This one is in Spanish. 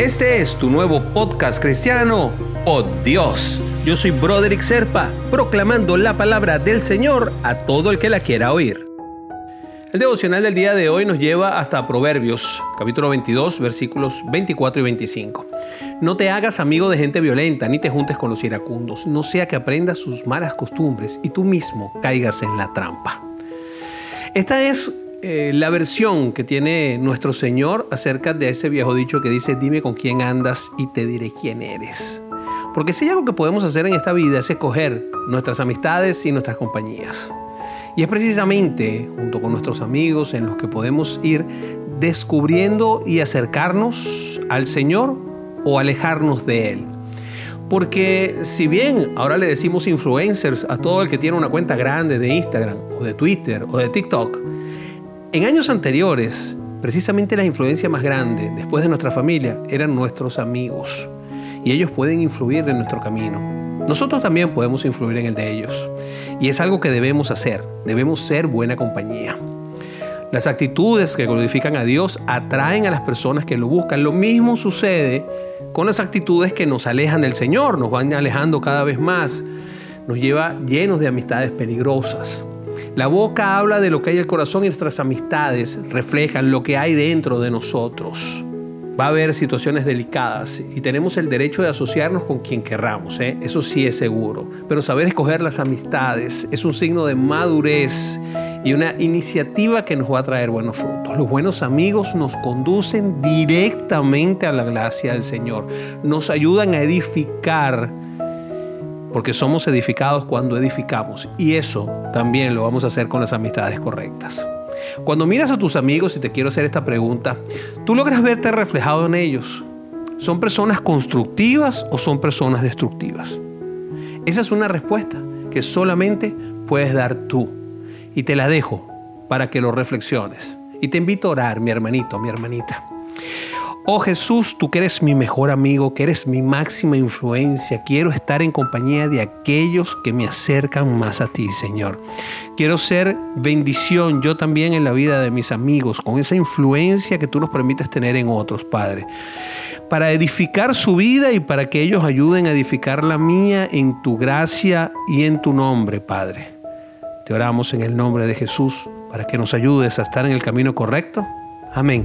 Este es tu nuevo podcast cristiano, Oh Dios. Yo soy Broderick Serpa, proclamando la palabra del Señor a todo el que la quiera oír. El devocional del día de hoy nos lleva hasta Proverbios, capítulo 22, versículos 24 y 25. No te hagas amigo de gente violenta, ni te juntes con los iracundos, no sea que aprendas sus malas costumbres y tú mismo caigas en la trampa. Esta es eh, la versión que tiene nuestro Señor acerca de ese viejo dicho que dice, dime con quién andas y te diré quién eres. Porque si algo que podemos hacer en esta vida es escoger nuestras amistades y nuestras compañías. Y es precisamente junto con nuestros amigos en los que podemos ir descubriendo y acercarnos al Señor o alejarnos de Él. Porque si bien ahora le decimos influencers a todo el que tiene una cuenta grande de Instagram o de Twitter o de TikTok, en años anteriores, precisamente la influencia más grande después de nuestra familia eran nuestros amigos y ellos pueden influir en nuestro camino. Nosotros también podemos influir en el de ellos y es algo que debemos hacer, debemos ser buena compañía. Las actitudes que glorifican a Dios atraen a las personas que lo buscan. Lo mismo sucede con las actitudes que nos alejan del Señor, nos van alejando cada vez más, nos lleva llenos de amistades peligrosas. La boca habla de lo que hay en el corazón y nuestras amistades reflejan lo que hay dentro de nosotros. Va a haber situaciones delicadas y tenemos el derecho de asociarnos con quien querramos, ¿eh? eso sí es seguro. Pero saber escoger las amistades es un signo de madurez y una iniciativa que nos va a traer buenos frutos. Los buenos amigos nos conducen directamente a la gracia del Señor, nos ayudan a edificar porque somos edificados cuando edificamos y eso también lo vamos a hacer con las amistades correctas. Cuando miras a tus amigos y te quiero hacer esta pregunta, ¿tú logras verte reflejado en ellos? ¿Son personas constructivas o son personas destructivas? Esa es una respuesta que solamente puedes dar tú y te la dejo para que lo reflexiones. Y te invito a orar, mi hermanito, mi hermanita. Oh Jesús, tú que eres mi mejor amigo, que eres mi máxima influencia, quiero estar en compañía de aquellos que me acercan más a ti, Señor. Quiero ser bendición yo también en la vida de mis amigos, con esa influencia que tú nos permites tener en otros, Padre, para edificar su vida y para que ellos ayuden a edificar la mía en tu gracia y en tu nombre, Padre. Te oramos en el nombre de Jesús para que nos ayudes a estar en el camino correcto. Amén.